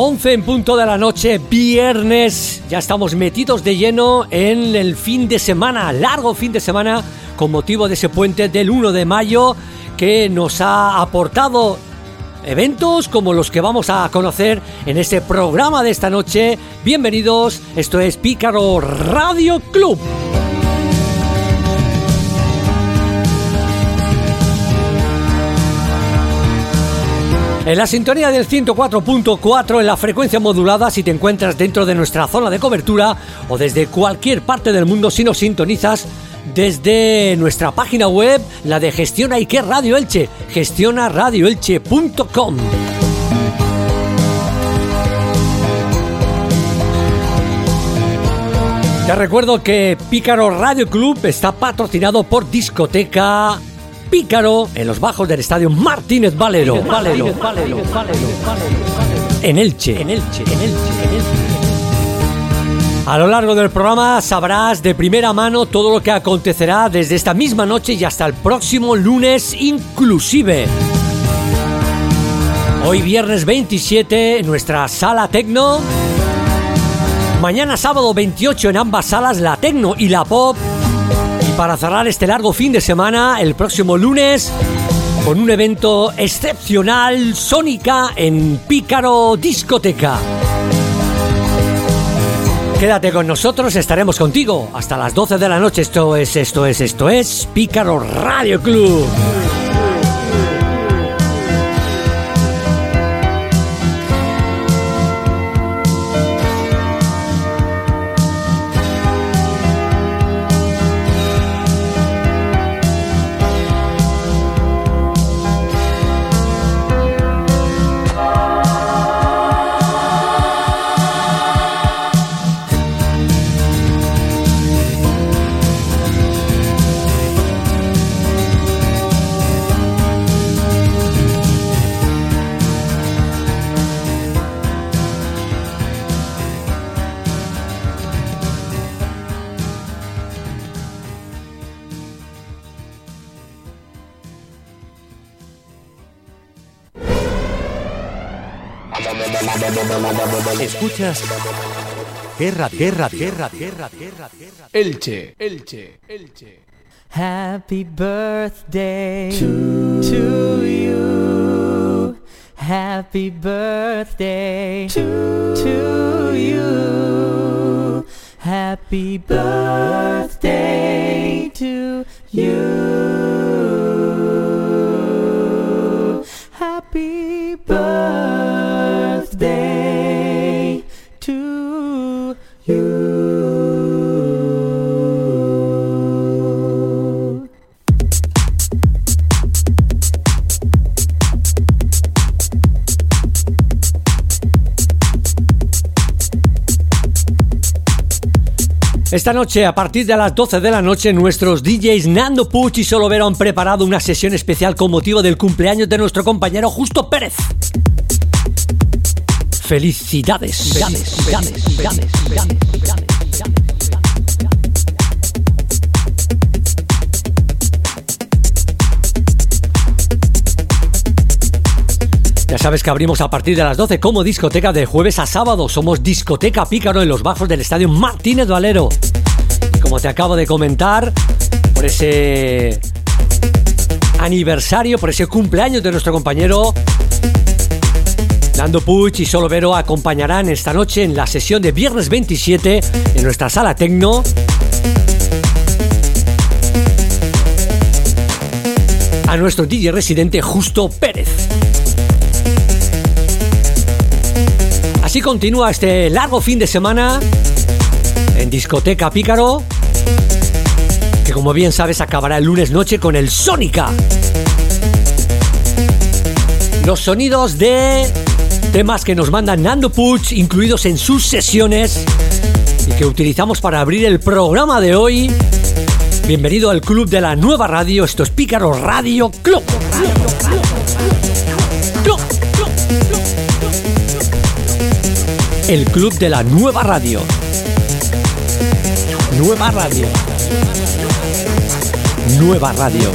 11 en punto de la noche, viernes. Ya estamos metidos de lleno en el fin de semana, largo fin de semana, con motivo de ese puente del 1 de mayo que nos ha aportado eventos como los que vamos a conocer en este programa de esta noche. Bienvenidos, esto es Pícaro Radio Club. En la sintonía del 104.4 en la frecuencia modulada si te encuentras dentro de nuestra zona de cobertura o desde cualquier parte del mundo si nos sintonizas desde nuestra página web, la de Gestiona Iker Radio Elche, gestionaradioelche.com. Te recuerdo que Pícaro Radio Club está patrocinado por Discoteca Pícaro en los bajos del estadio Martínez Valero. Valero, Valero, En Elche, en Elche, en Elche, en Elche. A lo largo del programa sabrás de primera mano todo lo que acontecerá desde esta misma noche y hasta el próximo lunes inclusive. Hoy viernes 27 en nuestra sala Tecno. Mañana sábado 28 en ambas salas, la Tecno y la Pop para cerrar este largo fin de semana el próximo lunes con un evento excepcional Sónica en Pícaro Discoteca. Quédate con nosotros, estaremos contigo hasta las 12 de la noche. Esto es, esto es, esto es Pícaro Radio Club. Escuchas Guerra, guerra, guerra, guerra, guerra, guerra. Elche, Elche, Elche. Happy birthday to, to you. Happy birthday to, to you. Happy birthday to you. Esta noche, a partir de las 12 de la noche, nuestros DJs Nando Puch y Solovero han preparado una sesión especial con motivo del cumpleaños de nuestro compañero Justo Pérez. Felicidades. Felicidades, felicidades, felicidades, Sabes que abrimos a partir de las 12 como discoteca de jueves a sábado. Somos Discoteca Pícaro en los bajos del estadio Martínez Valero. Y como te acabo de comentar, por ese aniversario, por ese cumpleaños de nuestro compañero, Nando Puch y Solo Vero acompañarán esta noche en la sesión de viernes 27 en nuestra sala Tecno. A nuestro DJ residente Justo Pérez. Así continúa este largo fin de semana en Discoteca Pícaro, que como bien sabes acabará el lunes noche con el Sónica. Los sonidos de temas que nos manda Nando Puch, incluidos en sus sesiones y que utilizamos para abrir el programa de hoy. Bienvenido al club de la nueva radio, esto es Pícaro Radio. Club. El club de la nueva radio. Nueva radio. Nueva radio.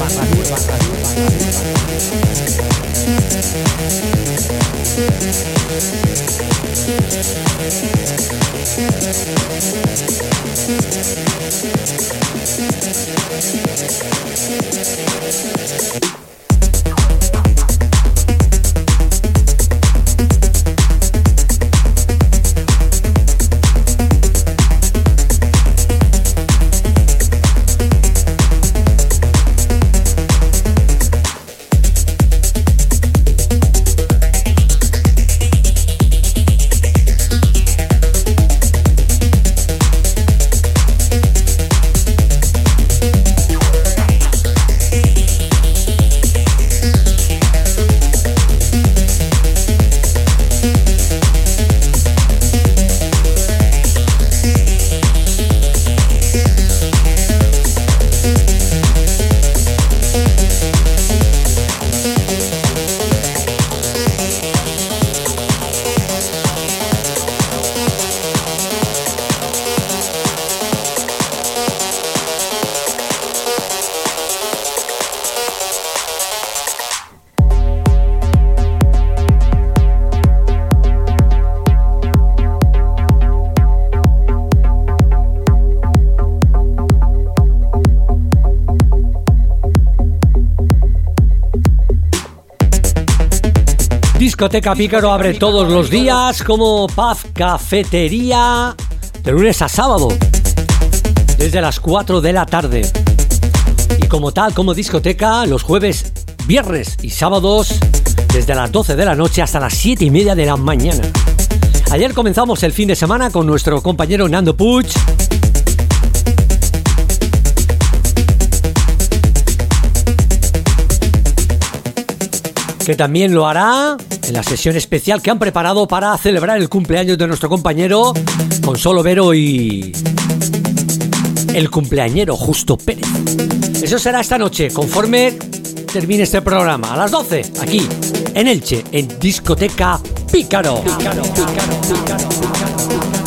Discoteca Pícaro abre todos los días como Paz Cafetería de lunes a sábado, desde las 4 de la tarde. Y como tal, como discoteca, los jueves, viernes y sábados, desde las 12 de la noche hasta las 7 y media de la mañana. Ayer comenzamos el fin de semana con nuestro compañero Nando Puch que también lo hará en la sesión especial que han preparado para celebrar el cumpleaños de nuestro compañero Consolo Vero y el cumpleañero Justo Pérez. Eso será esta noche, conforme termine este programa, a las 12, aquí, en Elche, en Discoteca Pícaro. Pícaro, Pícaro, Pícaro,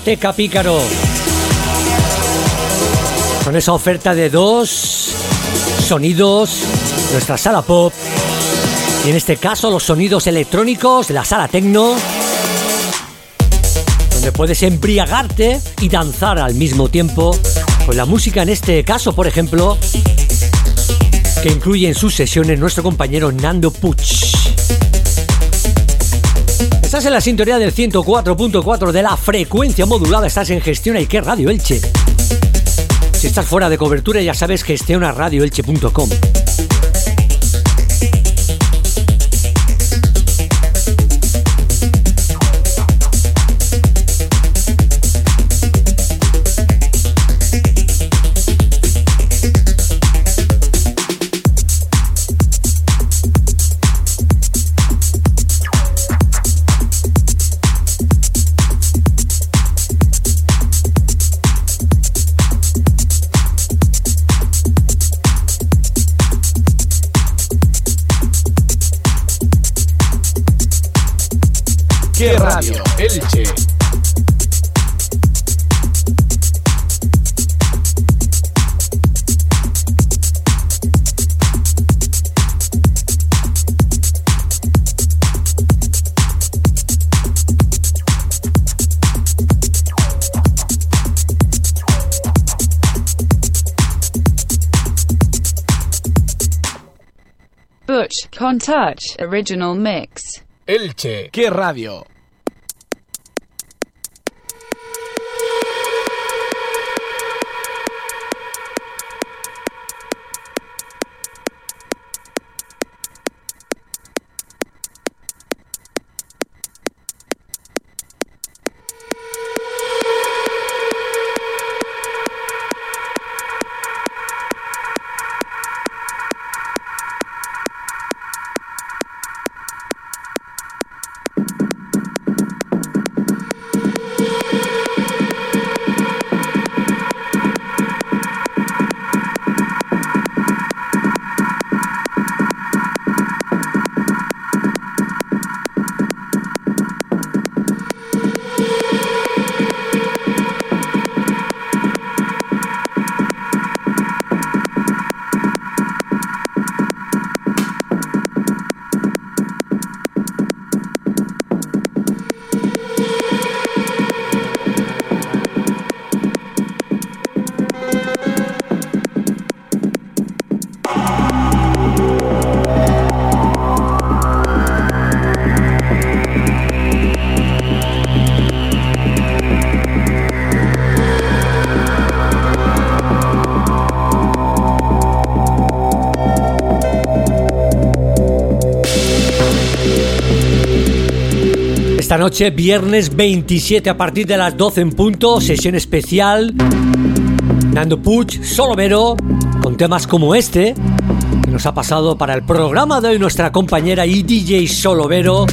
Pícaro. Con esa oferta de dos sonidos, nuestra sala pop. Y en este caso los sonidos electrónicos de la sala tecno. Donde puedes embriagarte y danzar al mismo tiempo. Con la música en este caso, por ejemplo, que incluye en sus sesiones nuestro compañero Nando Puch. Estás en la sintonía del 104.4 de la frecuencia modulada, estás en Gestiona y qué Radio Elche. Si estás fuera de cobertura ya sabes gestiona Butch Contouch Original Mix. Elche. ¿Qué radio? Noche, viernes 27 a partir de las 12 en punto, sesión especial. Nando Puch, Solovero, con temas como este, que nos ha pasado para el programa de hoy nuestra compañera y DJ Solovero,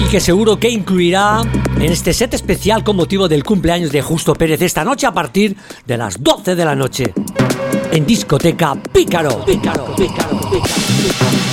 y que seguro que incluirá en este set especial con motivo del cumpleaños de Justo Pérez esta noche a partir de las 12 de la noche. En discoteca Pícaro. Pícaro, Pícaro, Pícaro.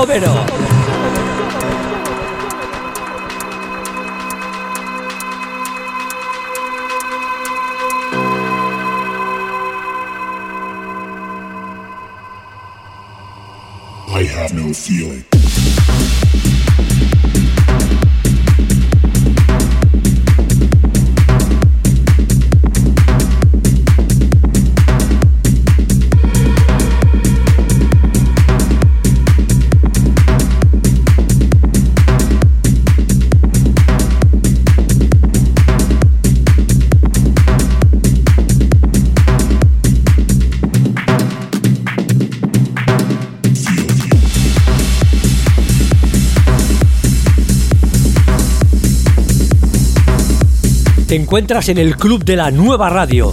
Overo. Te encuentras en el club de la nueva radio.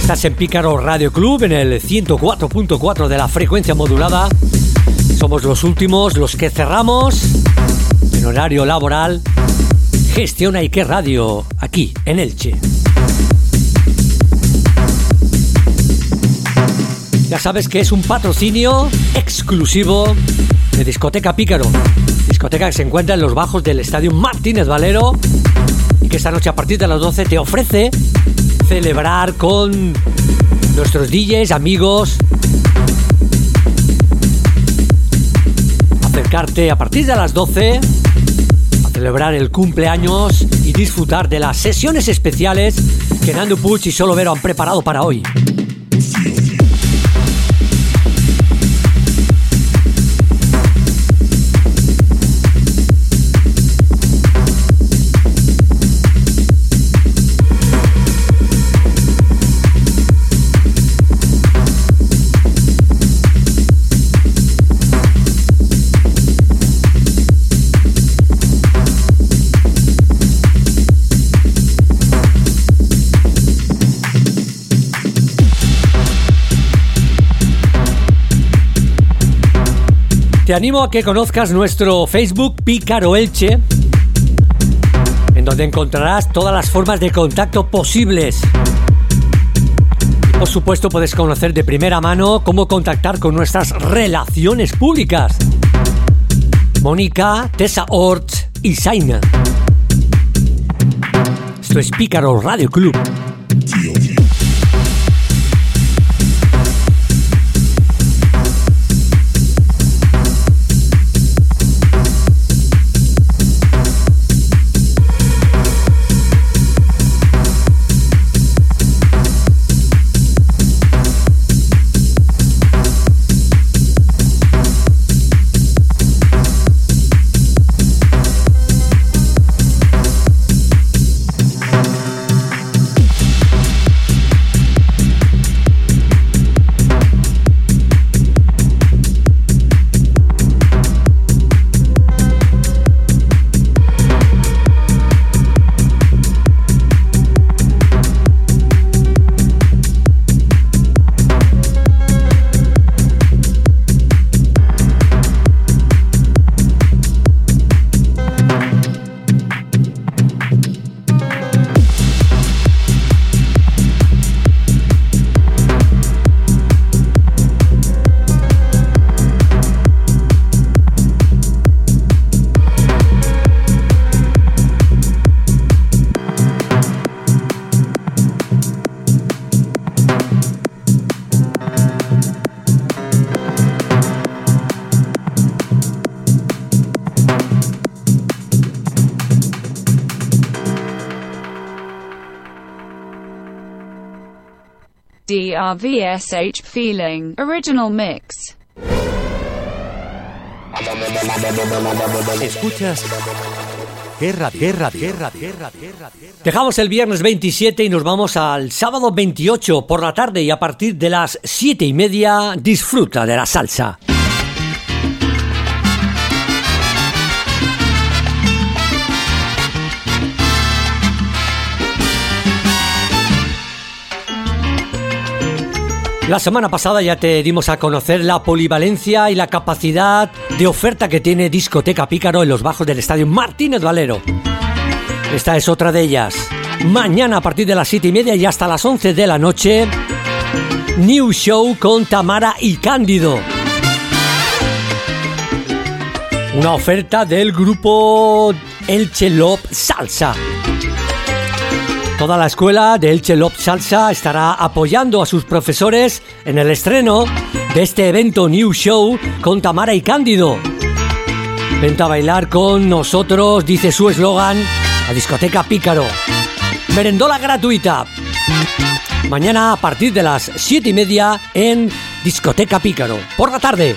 Estás en Pícaro Radio Club en el 104.4 de la frecuencia modulada. Somos los últimos, los que cerramos en horario laboral. Gestiona Ike Radio aquí en Elche. Ya sabes que es un patrocinio exclusivo de Discoteca Pícaro. Discoteca que se encuentra en los bajos del Estadio Martínez Valero y que esta noche a partir de las 12 te ofrece celebrar con nuestros DJs, amigos. Acercarte a partir de las 12 a celebrar el cumpleaños y disfrutar de las sesiones especiales que Nando Puch y Solo Vero han preparado para hoy. Te animo a que conozcas nuestro Facebook Pícaro Elche, en donde encontrarás todas las formas de contacto posibles. Por supuesto puedes conocer de primera mano cómo contactar con nuestras relaciones públicas. Mónica, Tessa Ort y Saina. Esto es Pícaro Radio Club. DRVSH Feeling Original Mix. Escuchas. ¿Qué radio? ¿Qué radio? ¿Qué radio? ¿Qué radio? ¿Qué radio? Dejamos el viernes 27 y nos vamos al sábado 28 por la tarde y a partir de las 7 y media disfruta de la salsa. La semana pasada ya te dimos a conocer la polivalencia y la capacidad de oferta que tiene Discoteca Pícaro en los bajos del estadio Martínez Valero. Esta es otra de ellas. Mañana a partir de las 7 y media y hasta las 11 de la noche, New Show con Tamara y Cándido. Una oferta del grupo Elche Lop Salsa. Toda la escuela de Elche Lop Salsa estará apoyando a sus profesores en el estreno de este evento New Show con Tamara y Cándido. Venta a bailar con nosotros, dice su eslogan, la discoteca Pícaro. Merendola gratuita. Mañana a partir de las 7 y media en Discoteca Pícaro. Por la tarde.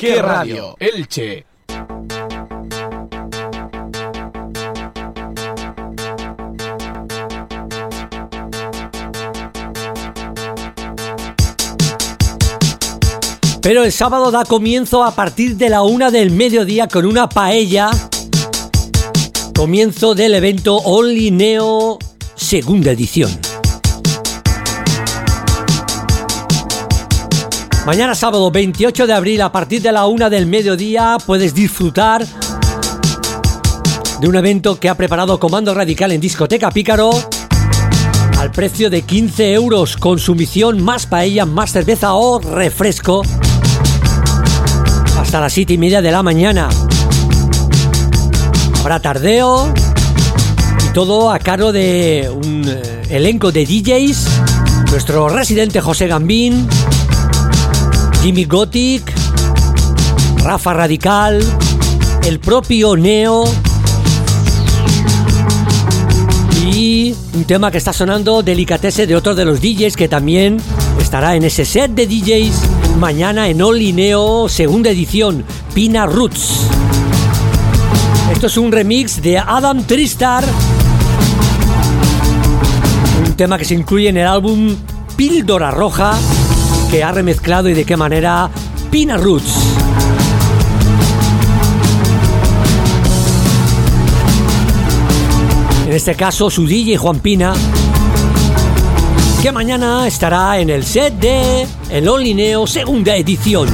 ¿Qué radio? Elche. Pero el sábado da comienzo a partir de la una del mediodía con una paella. Comienzo del evento Only Neo segunda edición. Mañana sábado 28 de abril a partir de la una del mediodía puedes disfrutar de un evento que ha preparado Comando Radical en Discoteca Pícaro al precio de 15 euros, consumición más paella, más cerveza o refresco hasta las 7 y media de la mañana. Habrá tardeo y todo a cargo de un eh, elenco de DJs, nuestro residente José Gambín, Jimmy Gothic, Rafa Radical, el propio Neo. Y un tema que está sonando delicatese de otro de los DJs que también estará en ese set de DJs mañana en Only Neo segunda edición, Pina Roots. Esto es un remix de Adam Tristar, un tema que se incluye en el álbum Píldora Roja que ha remezclado y de qué manera Pina Roots. En este caso su DJ Juan Pina, que mañana estará en el set de El Olineo segunda edición.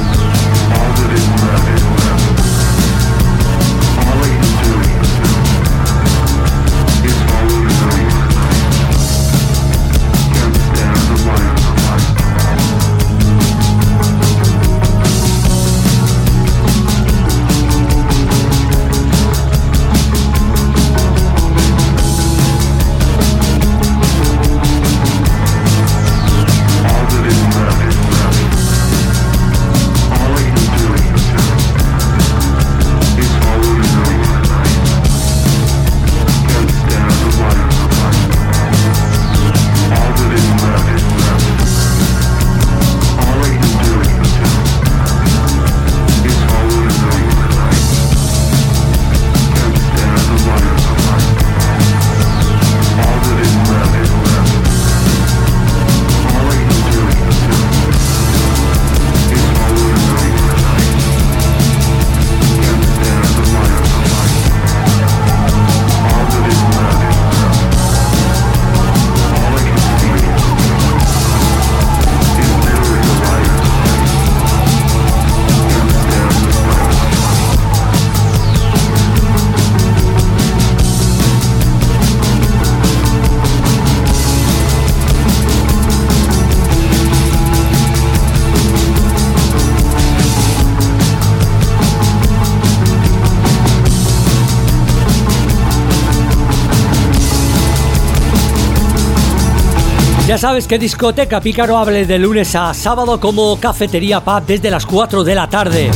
Ya sabes que Discoteca Pícaro hable de lunes a sábado como cafetería pub desde las 4 de la tarde.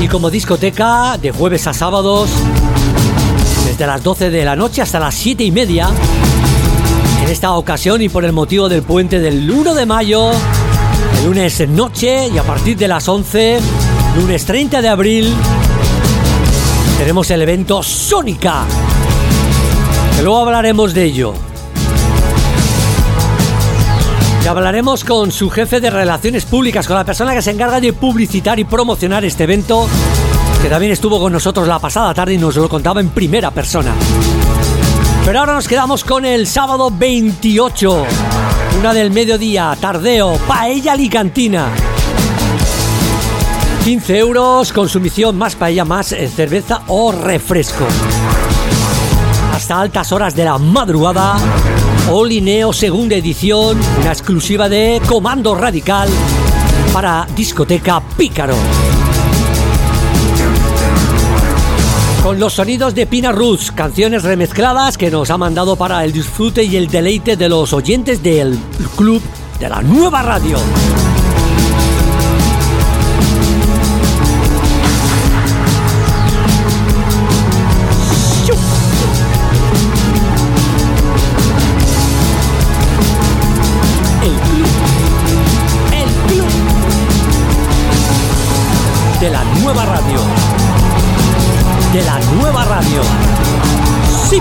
Y como discoteca de jueves a sábados desde las 12 de la noche hasta las 7 y media. En esta ocasión y por el motivo del puente del 1 de mayo, el lunes noche y a partir de las 11, lunes 30 de abril, tenemos el evento Sónica. Que luego hablaremos de ello. Y hablaremos con su jefe de relaciones públicas, con la persona que se encarga de publicitar y promocionar este evento, que también estuvo con nosotros la pasada tarde y nos lo contaba en primera persona. Pero ahora nos quedamos con el sábado 28, una del mediodía, tardeo, paella alicantina. 15 euros, consumición más paella, más eh, cerveza o refresco. Hasta altas horas de la madrugada, Olineo segunda edición, una exclusiva de Comando Radical para discoteca Pícaro. Con los sonidos de Pina Roots, canciones remezcladas que nos ha mandado para el disfrute y el deleite de los oyentes del club de la nueva radio. Sí,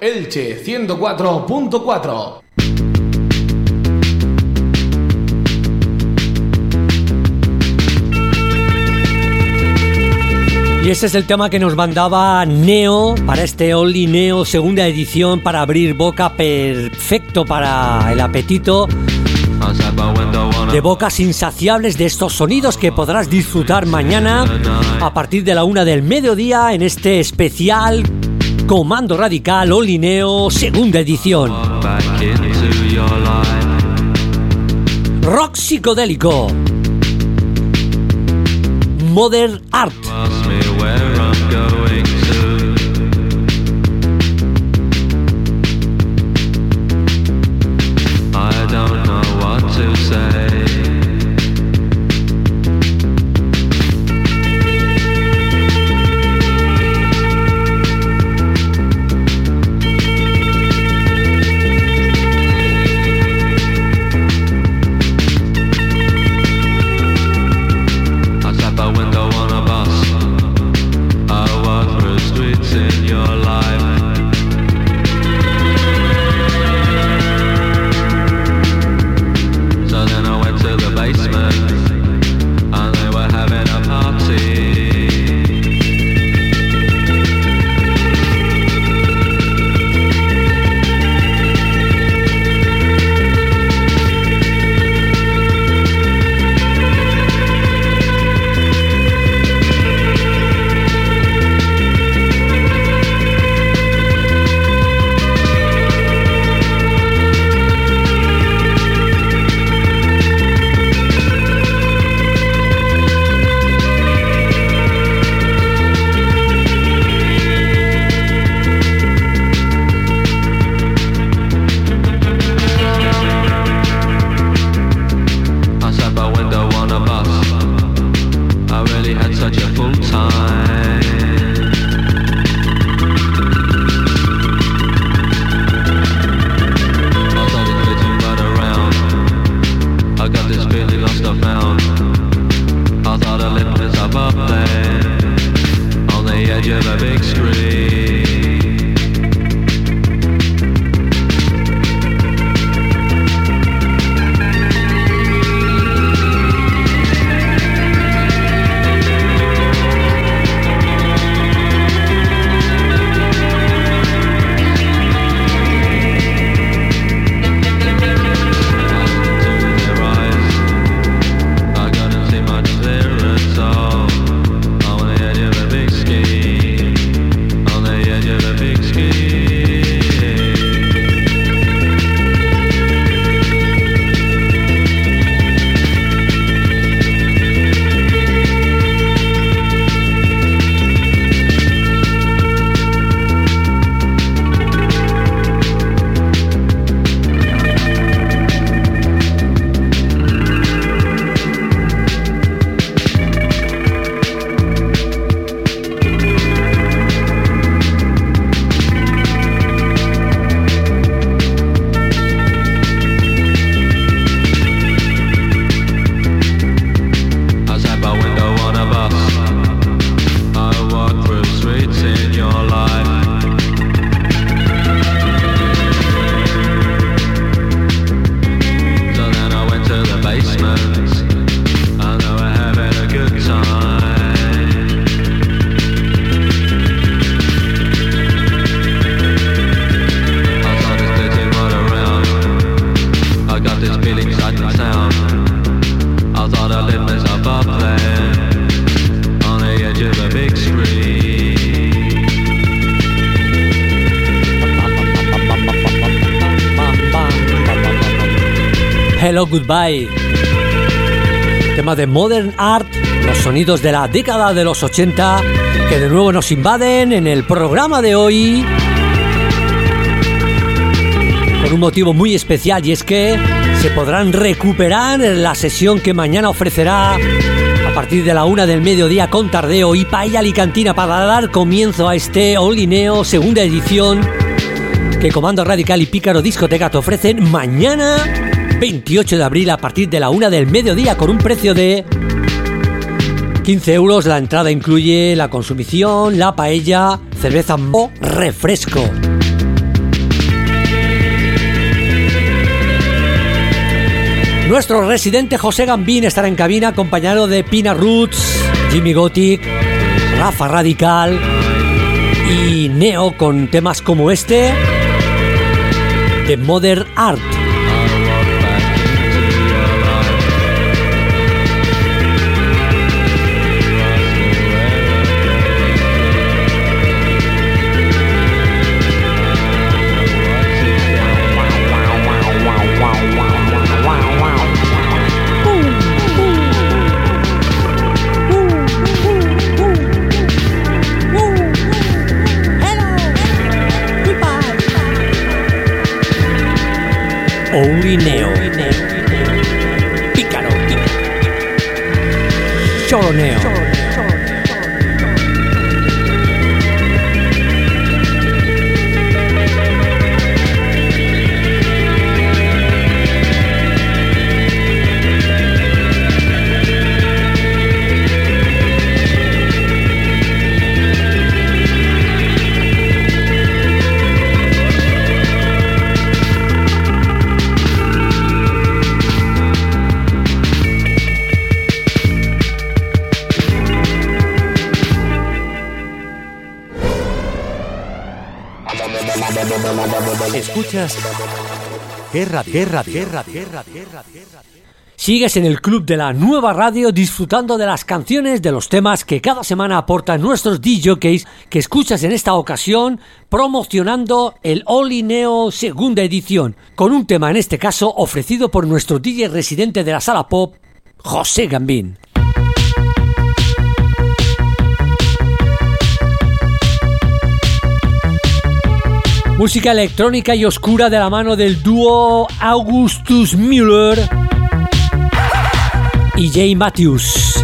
Elche 104.4. Y ese es el tema que nos mandaba Neo para este Only Neo segunda edición para abrir boca perfecto para el apetito de bocas insaciables de estos sonidos que podrás disfrutar mañana a partir de la una del mediodía en este especial Comando Radical Only Neo segunda edición. Rock psicodélico. Modern Art. Goodbye. Tema de Modern Art, los sonidos de la década de los 80 que de nuevo nos invaden en el programa de hoy. Por un motivo muy especial y es que se podrán recuperar en la sesión que mañana ofrecerá a partir de la una del mediodía con tardeo y paella alicantina para dar comienzo a este Olineo segunda edición que Comando Radical y Pícaro Discoteca te ofrecen mañana 28 de abril a partir de la una del mediodía con un precio de 15 euros. La entrada incluye la consumición, la paella, cerveza o refresco. Nuestro residente José Gambín estará en cabina acompañado de Pina Roots, Jimmy Gothic, Rafa Radical y Neo con temas como este de Modern Art. Only Neo. Pícaro. Solo Neo. Escuchas Guerra, guerra, guerra, guerra, guerra, guerra. Sigues en el club de la nueva radio disfrutando de las canciones de los temas que cada semana aportan nuestros DJs que escuchas en esta ocasión promocionando el Oli Neo segunda edición con un tema en este caso ofrecido por nuestro DJ residente de la sala pop José Gambín. Música electrónica y oscura de la mano del dúo Augustus Müller y Jay Matthews.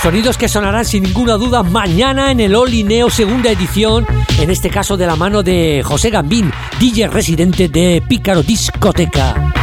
Sonidos que sonarán sin ninguna duda mañana en el Oli Neo segunda edición, en este caso de la mano de José Gambín, DJ residente de Pícaro Discoteca.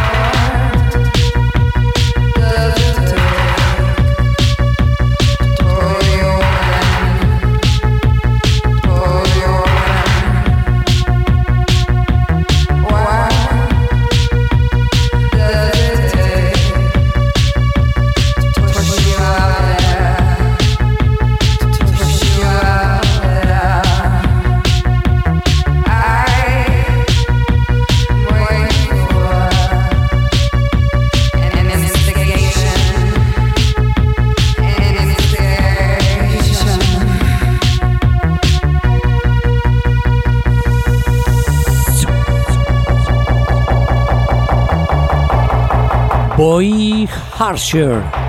Harsher.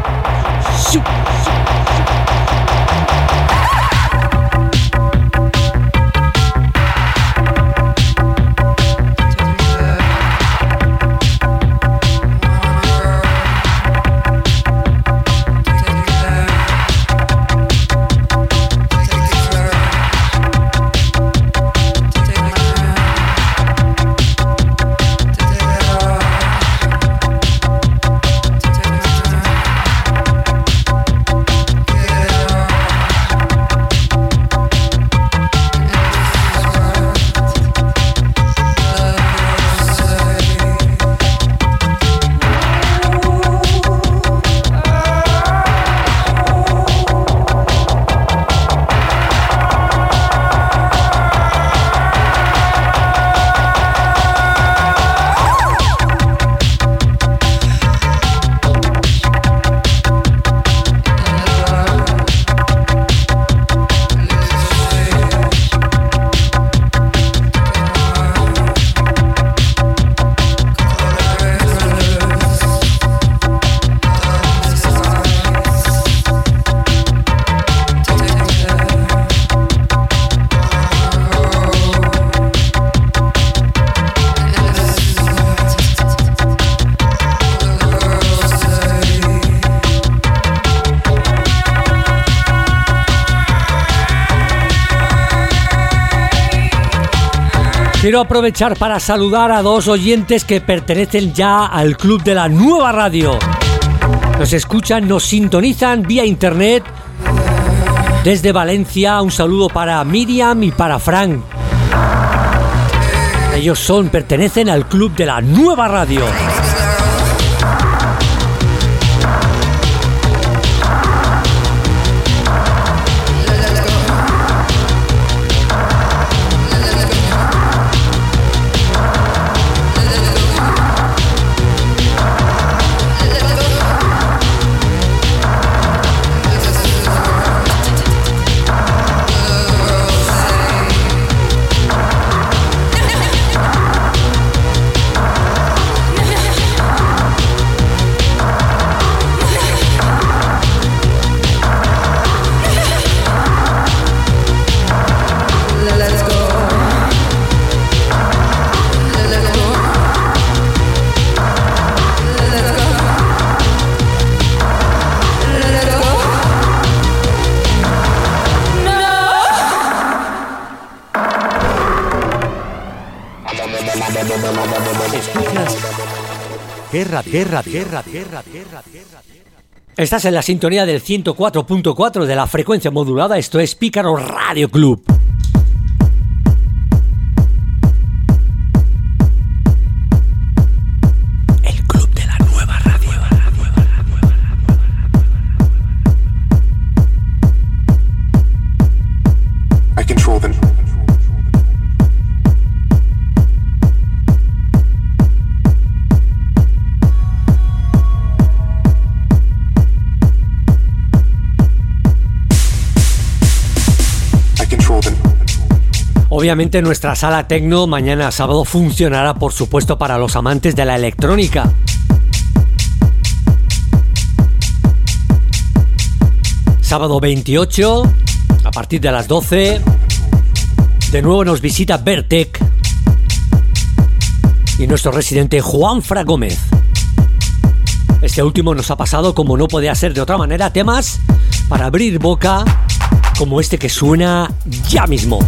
Quiero aprovechar para saludar a dos oyentes que pertenecen ya al club de la nueva radio. Nos escuchan, nos sintonizan vía internet Desde Valencia, un saludo para Miriam y para Frank. Ellos son, pertenecen al club de la nueva radio. Guerra, guerra, guerra, guerra, guerra, guerra. Estás en la sintonía del 104.4 de la frecuencia modulada, esto es Pícaro Radio Club. Obviamente nuestra sala tecno mañana sábado funcionará por supuesto para los amantes de la electrónica. Sábado 28, a partir de las 12, de nuevo nos visita Bertec y nuestro residente Juan Fra Gómez. Este último nos ha pasado, como no podía ser de otra manera, temas para abrir boca como este que suena ya mismo.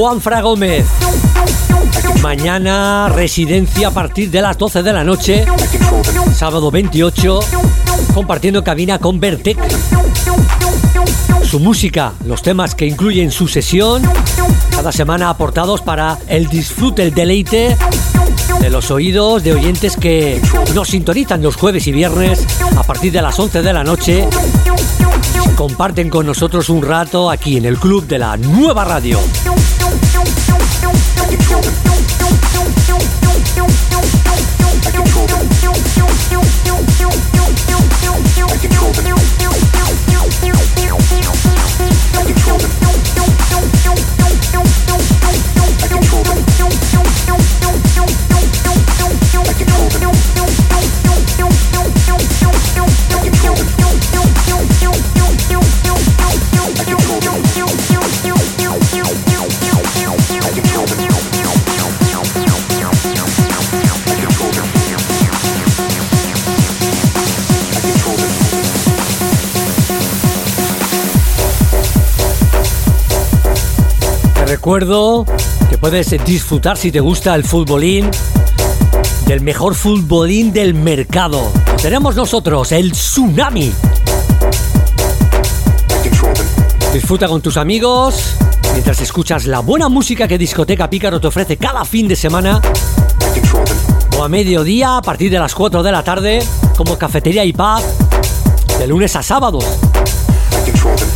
Juan Fra Gómez. Mañana residencia a partir de las 12 de la noche, sábado 28, compartiendo cabina con Vertec. Su música, los temas que incluyen su sesión, cada semana aportados para el disfrute, el deleite de los oídos de oyentes que nos sintonizan los jueves y viernes a partir de las 11 de la noche. Comparten con nosotros un rato aquí en el club de la nueva radio. Recuerdo que puedes disfrutar si te gusta el futbolín del mejor futbolín del mercado. Lo tenemos nosotros, el Tsunami. Disfruta con tus amigos mientras escuchas la buena música que Discoteca Pícaro te ofrece cada fin de semana o a mediodía a partir de las 4 de la tarde como cafetería y pub de lunes a sábados.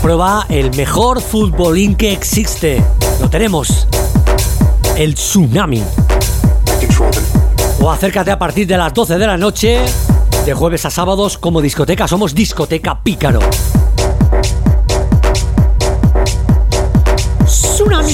Prueba el mejor futbolín que existe. Lo tenemos. El Tsunami. O acércate a partir de las 12 de la noche, de jueves a sábados, como discoteca. Somos Discoteca Pícaro. Tsunami,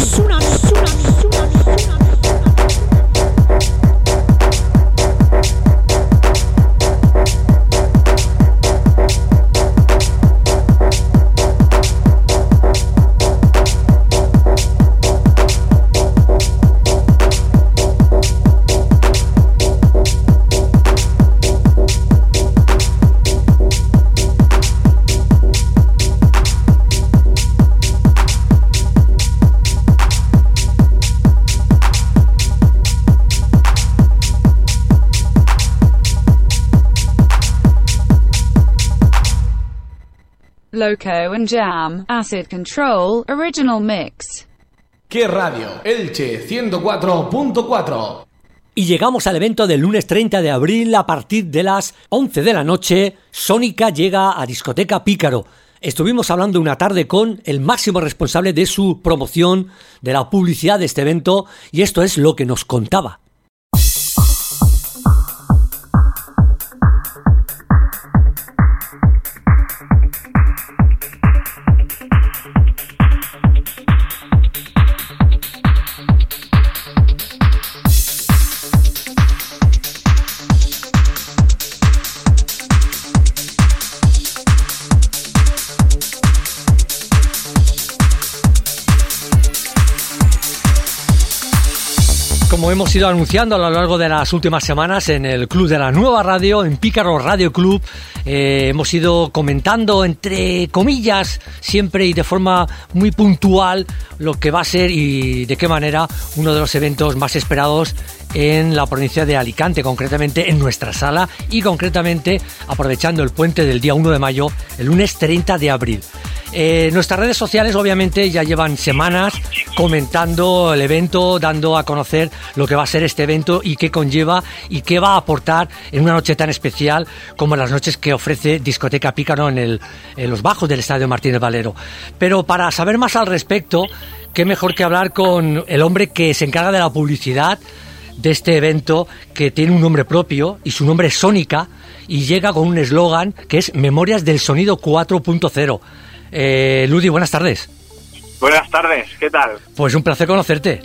Loco and Jam, Acid Control, Original Mix. Que Radio Elche 104.4. Y llegamos al evento del lunes 30 de abril a partir de las 11 de la noche. Sónica llega a Discoteca Pícaro. Estuvimos hablando una tarde con el máximo responsable de su promoción, de la publicidad de este evento, y esto es lo que nos contaba. Hemos ido anunciando a lo largo de las últimas semanas en el Club de la Nueva Radio, en Pícaro Radio Club, eh, hemos ido comentando entre comillas, siempre y de forma muy puntual, lo que va a ser y de qué manera uno de los eventos más esperados en la provincia de Alicante, concretamente en nuestra sala y concretamente aprovechando el puente del día 1 de mayo, el lunes 30 de abril. Eh, nuestras redes sociales obviamente ya llevan semanas comentando el evento, dando a conocer lo que va a ser este evento y qué conlleva y qué va a aportar en una noche tan especial como las noches que ofrece Discoteca Pícaro en, el, en los bajos del Estadio Martínez Valero. Pero para saber más al respecto, qué mejor que hablar con el hombre que se encarga de la publicidad de este evento que tiene un nombre propio y su nombre es Sónica y llega con un eslogan que es Memorias del Sonido 4.0. Eh, Ludi, buenas tardes. Buenas tardes, ¿qué tal? Pues un placer conocerte.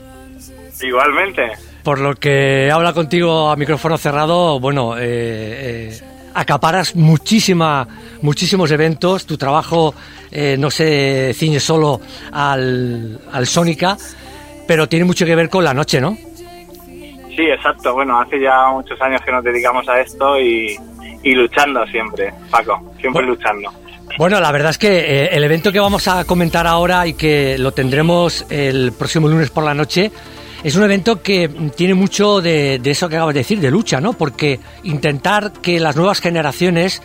Igualmente. Por lo que habla contigo a micrófono cerrado, bueno, eh, eh, acaparas muchísima, muchísimos eventos. Tu trabajo eh, no se ciñe solo al, al Sónica, pero tiene mucho que ver con la noche, ¿no? Sí, exacto. Bueno, hace ya muchos años que nos dedicamos a esto y, y luchando siempre, Paco, siempre Bueno. luchando. Bueno, la verdad es que eh, el evento que vamos a comentar ahora y que lo tendremos el próximo lunes por la noche es un evento que tiene mucho de, de eso que acabas de decir, de lucha, ¿no? Porque intentar que las nuevas generaciones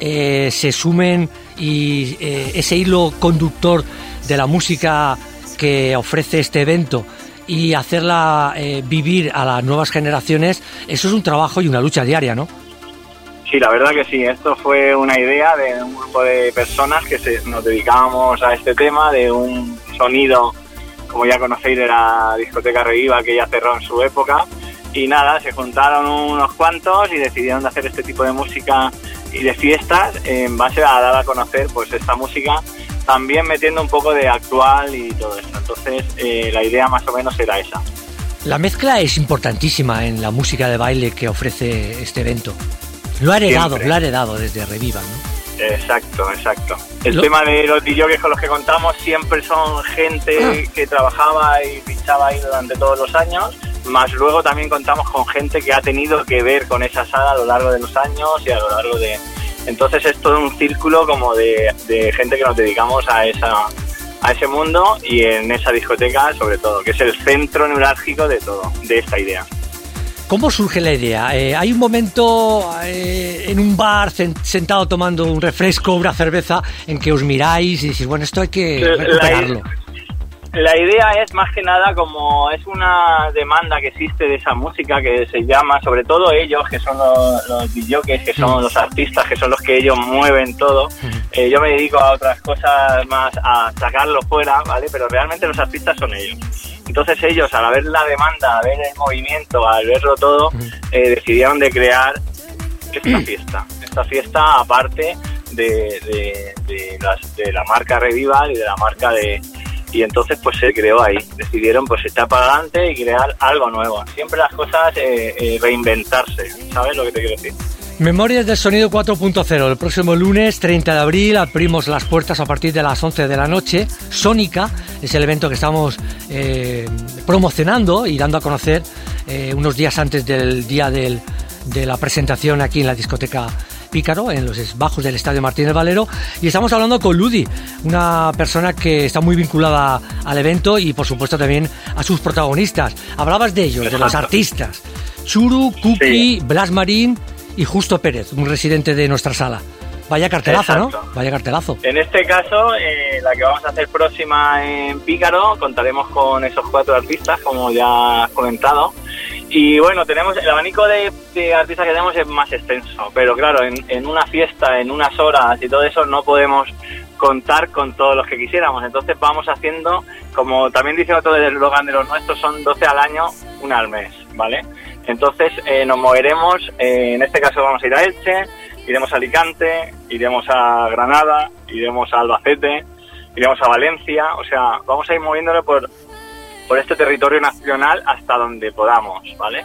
eh, se sumen y eh, ese hilo conductor de la música que ofrece este evento y hacerla eh, vivir a las nuevas generaciones, eso es un trabajo y una lucha diaria, ¿no? Sí, la verdad que sí. Esto fue una idea de un grupo de personas que se, nos dedicábamos a este tema, de un sonido, como ya conocéis, de la discoteca Reviva que ya cerró en su época. Y nada, se juntaron unos cuantos y decidieron de hacer este tipo de música y de fiestas en base a dar a conocer pues esta música, también metiendo un poco de actual y todo eso. Entonces, eh, la idea más o menos era esa. La mezcla es importantísima en la música de baile que ofrece este evento. Lo ha heredado, Siempre. lo ha heredado desde Reviva, ¿no? Exacto, exacto. El Lo- tema de los DJs con los que contamos siempre son gente que trabajaba y pinchaba ahí durante todos los años, más luego también contamos con gente que ha tenido que ver con esa sala a lo largo de los años y a lo largo de... Entonces es todo un círculo como de, de gente que nos dedicamos a esa a ese mundo y en esa discoteca sobre todo, que es el centro neurálgico de todo, de esta idea. ¿Cómo surge la idea? Eh, hay un momento eh, en un bar sentado tomando un refresco, una cerveza, en que os miráis y decís, bueno, esto hay que recuperarlo. La idea es más que nada como es una demanda que existe de esa música que se llama, sobre todo ellos, que son los, los DJs, que son los artistas, que son los que ellos mueven todo. Eh, yo me dedico a otras cosas más, a sacarlo fuera, ¿vale? Pero realmente los artistas son ellos. Entonces ellos, al ver la demanda, al ver el movimiento, al verlo todo, eh, decidieron de crear esta fiesta. Esta fiesta aparte de, de, de las- de la marca Revival y de la marca de... Y entonces pues se creó ahí. Decidieron pues echar para adelante y crear algo nuevo. Siempre las cosas eh, eh, reinventarse. ¿Sabes lo que te quiero decir? Memorias del Sonido 4.0. El próximo lunes 30 de abril abrimos las puertas a partir de las 11 de la noche. Sónica es el evento que estamos eh, promocionando y dando a conocer unos días antes del día del- de la presentación aquí en la discoteca Pícaro, en los bajos del Estadio Martínez Valero. Y estamos hablando con Ludi, una persona que está muy vinculada al evento y por supuesto también a sus protagonistas. Hablabas de ellos, de los artistas. Churu, Cookie, Blas Marín y Justo Pérez, un residente de nuestra sala. Vaya cartelazo, ¿no? Exacto. Vaya cartelazo. En este caso, eh, la que vamos a hacer próxima en Pícaro, contaremos con esos cuatro artistas, como ya has comentado. Y bueno, tenemos el abanico de, de artistas que tenemos es más extenso, pero claro, en, en una fiesta, en unas horas y todo eso, no podemos contar con todos los que quisiéramos. Entonces vamos haciendo, como también dice otro del eslogan de los nuestros, son 12 al año, una al mes, ¿vale? Entonces eh, nos moveremos, eh, en este caso vamos a ir a Elche, iremos a Alicante, iremos a Granada, iremos a Albacete, iremos a Valencia, o sea, vamos a ir moviéndolo por, por este territorio nacional hasta donde podamos, ¿vale?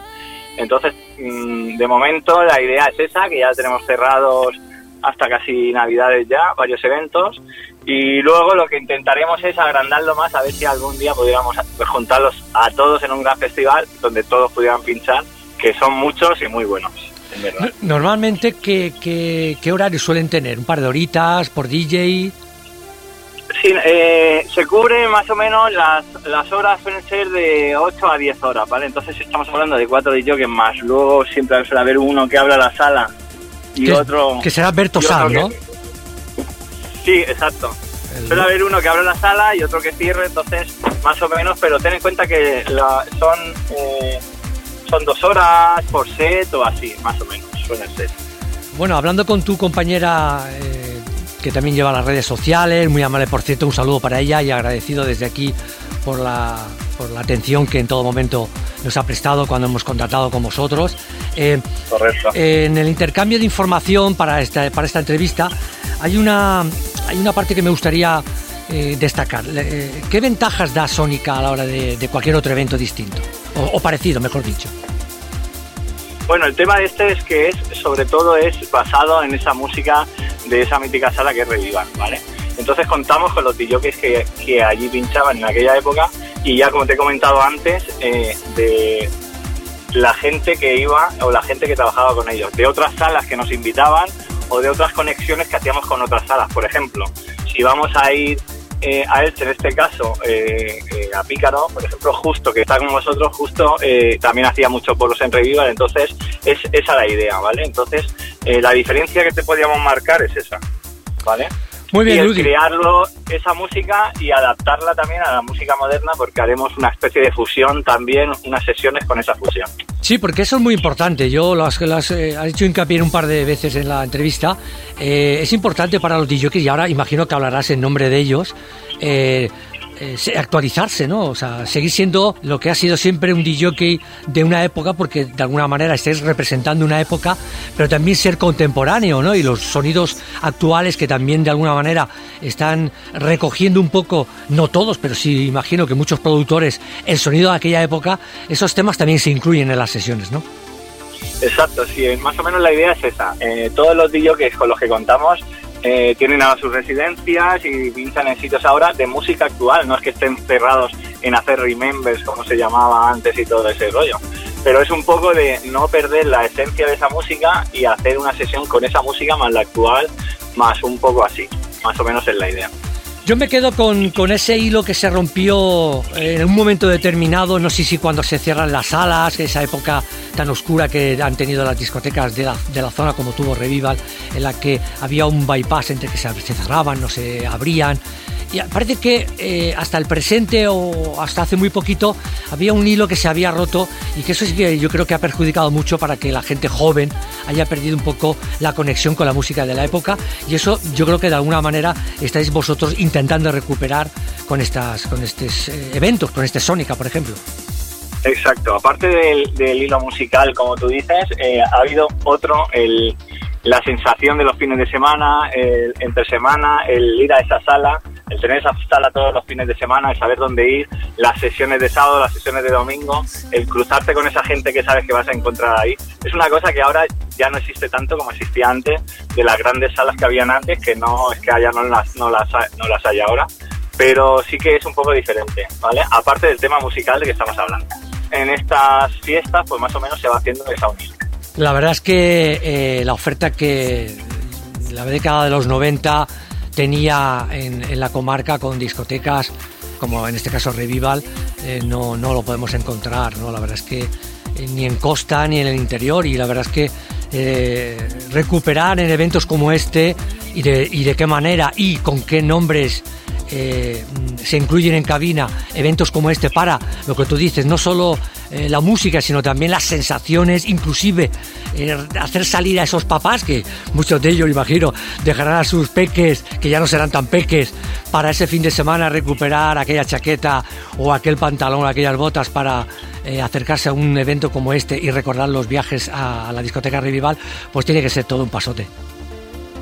Entonces, mm, de momento la idea es esa, que ya tenemos cerrados hasta casi Navidades ya, varios eventos, y luego lo que intentaremos es agrandarlo más, a ver si algún día pudiéramos juntarlos a todos en un gran festival donde todos pudieran pinchar, que son muchos y muy buenos, en verdad. No- Normalmente, ¿qué, qué, qué horarios suelen tener? ¿Un par de horitas por DJ? Sí, eh, se cubre más o menos las, las horas suelen ser de 8 a 10 horas, ¿vale? Entonces estamos hablando de cuatro DJs más. Luego siempre suele haber uno que habla a la sala y que, otro... que será Berto que- ¿no? Sí, exacto. Suele haber uno que habla a la sala y otro que cierre, entonces más o menos, pero ten en cuenta que la- son, eh, son dos horas por set o así, más o menos, suelen ser. Bueno, hablando con tu compañera eh, que también lleva las redes sociales, muy amable por cierto, un saludo para ella y agradecido desde aquí por la, por la atención que en todo momento nos ha prestado cuando hemos contratado con vosotros. Eh, Correcto. en el intercambio de información para esta, para esta entrevista hay una, hay una parte que me gustaría eh, destacar? Eh, ¿Qué ventajas da Sónica a la hora de, de cualquier otro evento distinto? O, o parecido, mejor dicho. Bueno, el tema este es que es, sobre todo, es basado en esa música de esa mítica sala que es Revival, ¿vale? Entonces contamos con los DJs que, que allí pinchaban en aquella época y ya, como te he comentado antes, eh, de la gente que iba o la gente que trabajaba con ellos, de otras salas que nos invitaban o de otras conexiones que hacíamos con otras salas. Por ejemplo, si vamos a ir eh, a Elche, en este caso, eh, eh, a Pícaro, por ejemplo, justo que está con vosotros, justo eh, también hacía muchos polos en Revival, entonces es esa la idea, ¿vale? Entonces, eh, la diferencia que te podíamos marcar es esa, ¿vale? Muy bien, y el Ludi. crearlo, esa música y adaptarla también a la música moderna porque haremos una especie de fusión también, unas sesiones con esa fusión. Sí, porque eso es muy importante. Yo lo has, eh, has hecho hincapié un par de veces en la entrevista. Eh, es importante para los DJs y ahora imagino que hablarás en nombre de ellos. eh, eh, se- actualizarse, ¿no? O sea, seguir siendo lo que ha sido siempre un DJ de una época, porque de alguna manera estáis representando una época, pero también ser contemporáneo, ¿no? Y los sonidos actuales que también de alguna manera están recogiendo un poco, no todos, pero sí imagino que muchos productores, el sonido de aquella época, esos temas también se incluyen en las sesiones, ¿no? Exacto, sí, más o menos la idea es esa. Eh, todos los DJs con los que contamos eh, tienen ahora sus residencias y pinchan en sitios ahora de música actual, no es que estén cerrados en hacer remembers como se llamaba antes y todo ese rollo. Pero es un poco de no perder la esencia de esa música y hacer una sesión con esa música más la actual, más un poco así, más o menos es la idea. Yo me quedo con, con ese hilo que se rompió en un momento determinado, no sé si cuando se cierran las salas, esa época tan oscura que han tenido las discotecas de la, de la zona como tuvo Revival, en la que había un bypass entre que se, se cerraban, no se abrían. Y parece que eh, hasta el presente o hasta hace muy poquito había un hilo que se había roto y que eso sí que yo creo que ha perjudicado mucho para que la gente joven haya perdido un poco la conexión con la música de la época y eso yo creo que de alguna manera estáis vosotros intentando recuperar con estas con estos eh, eventos, con este Sónica, por ejemplo. Exacto, aparte del, hilo musical, como tú dices, eh, ha habido otro, el, la sensación de los fines de semana, el entre semana, el ir a esa sala, el tener esa sala todos los fines de semana, el saber dónde ir, las sesiones de sábado, las sesiones de domingo, el cruzarte con esa gente que sabes que vas a encontrar ahí. Es una cosa que ahora ya no existe tanto como existía antes, de las grandes salas que habían antes, que no es que haya no las, no las, no las hay ahora, pero sí que es un poco diferente, ¿vale? Aparte del tema musical de que estamos hablando. En estas fiestas, pues más o menos se va haciendo esa unión. La verdad es que eh, la oferta que la década de los 90 tenía en, la comarca con discotecas como en este caso Revival, eh, no, no lo podemos encontrar. ¿no? La verdad es que eh, ni en costa ni en el interior y la verdad es que eh, recuperar en eventos como este y de, y de qué manera y con qué nombres eh, se incluyen en cabina eventos como este para lo que tú dices, no solo eh, la música, sino también las sensaciones, inclusive eh, hacer salir a esos papás, que muchos de ellos, imagino, dejarán a sus peques, que ya no serán tan peques, para ese fin de semana recuperar aquella chaqueta o aquel pantalón, aquellas botas para acercarse a un evento como este y recordar los viajes a, a la discoteca Revival, pues tiene que ser todo un pasote.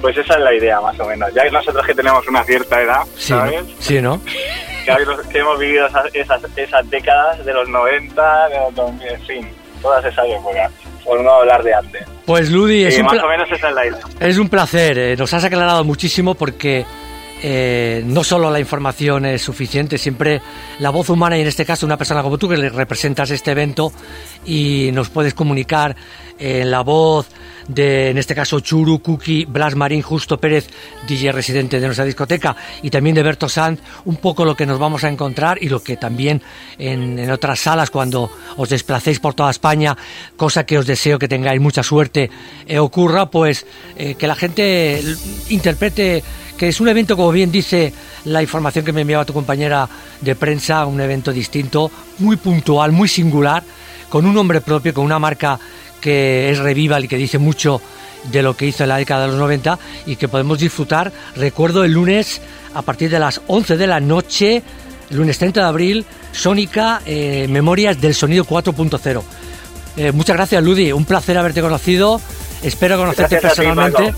Pues esa es la idea, más o menos. Ya nosotros que tenemos una cierta edad, Sí, ¿no? ¿sabes? Sí, ¿no? Que, que hemos vivido esas, esas, esas décadas de los 90, de los 2000, en fin, todas esas épocas, por no hablar de antes. Pues Ludi, es Y un, más o menos esa es la idea. es un placer. eh, nos has aclarado muchísimo porque eh, no solo la información es suficiente, siempre la voz humana y en este caso una persona como tú que representas este evento y nos puedes comunicar en la voz de, en este caso, Churu, Cookie, Blas Marín, Justo Pérez, DJ residente de nuestra discoteca, y también de Berto Sanz, un poco lo que nos vamos a encontrar y lo que también en, en otras salas, cuando os desplacéis por toda España, cosa que os deseo que tengáis mucha suerte, eh, ocurra, pues eh, que la gente interprete que es un evento, como bien dice la información que me enviaba tu compañera de prensa, un evento distinto, muy puntual, muy singular, con un nombre propio, con una marca que es Revival y que dice mucho de lo que hizo en la década de los 90 y que podemos disfrutar, recuerdo, el lunes a partir de las 11 de la noche, lunes 30 de abril, Sónica, eh, Memorias del Sonido 4.0. Eh, muchas gracias, Ludi, un placer haberte conocido, espero conocerte Gracias personalmente.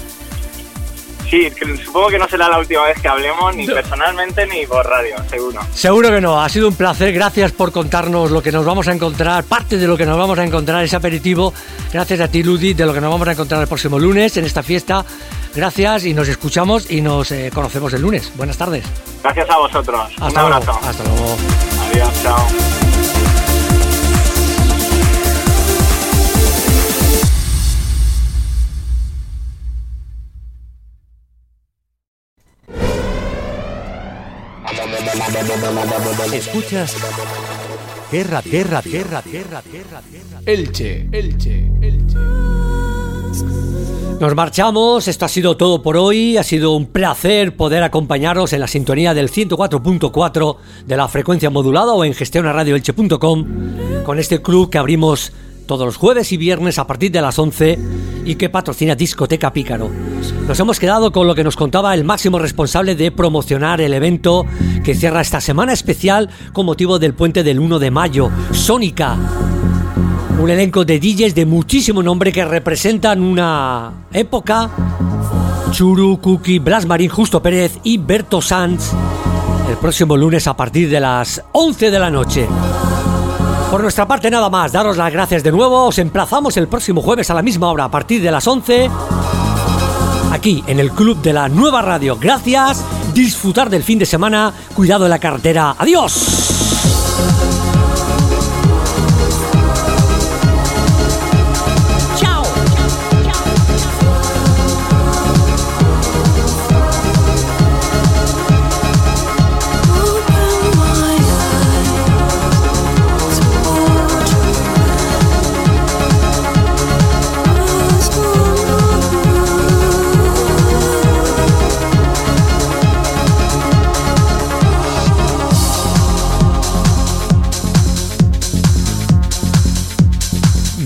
Sí, supongo que no será la última vez que hablemos, ni personalmente ni por radio, seguro. Seguro que no, ha sido un placer, gracias por contarnos lo que nos vamos a encontrar, parte de lo que nos vamos a encontrar, ese aperitivo, gracias a ti Ludi, de lo que nos vamos a encontrar el próximo lunes en esta fiesta, gracias y nos escuchamos y nos eh, conocemos el lunes. Buenas tardes. Gracias a vosotros. Hasta Un luego. abrazo. Hasta luego. Adiós, chao. Escuchas ¿Qué radio? ¿Qué radio? ¿Qué radio? ¿Qué radio? ¿Qué radio? Elche, Elche, Elche. Nos marchamos, esto ha sido todo por hoy, ha sido un placer poder acompañaros en la sintonía del 104.4 de la frecuencia modulada o en gestionaradioelche.com con este club que abrimos todos los jueves y viernes a partir de las 11 y que patrocina Discoteca Pícaro. Nos hemos quedado con lo que nos contaba el máximo responsable de promocionar el evento que cierra esta semana especial con motivo del puente del 1 de mayo, Sónica. Un elenco de DJs de muchísimo nombre que representan una época. Churu, Cookie, Blas Marín, Justo Pérez y Berto Sanz. El próximo lunes a partir de las 11 de la noche. Por nuestra parte nada más, daros las gracias de nuevo. Os emplazamos el próximo jueves a la misma hora a partir de las 11. Aquí en el Club de la Nueva Radio. Gracias. Disfrutar del fin de semana. Cuidado en la carretera. Adiós.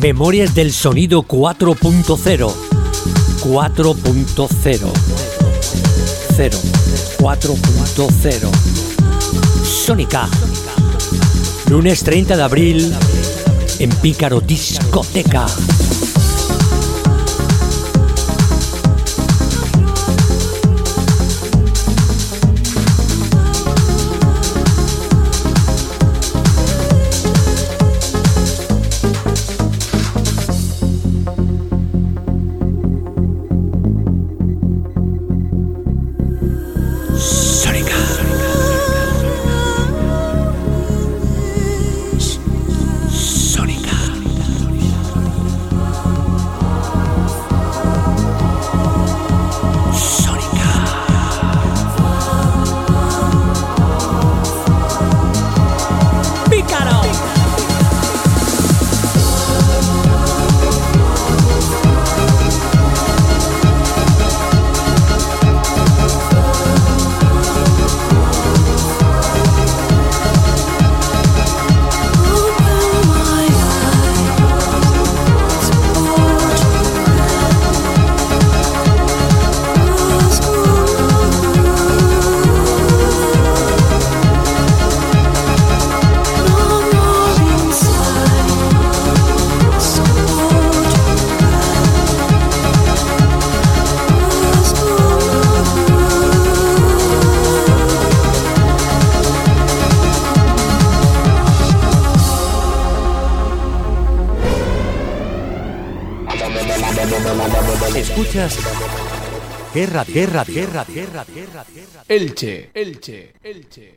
Memorias del sonido 4.0. 4.0. 0. 4.0. Sónica. Lunes 30 de abril en Pícaro Discoteca. Radio? ¿Qué radio? ¿Qué radio? ¿Qué radio? ¿Qué radio? Elche, Elche, Elche.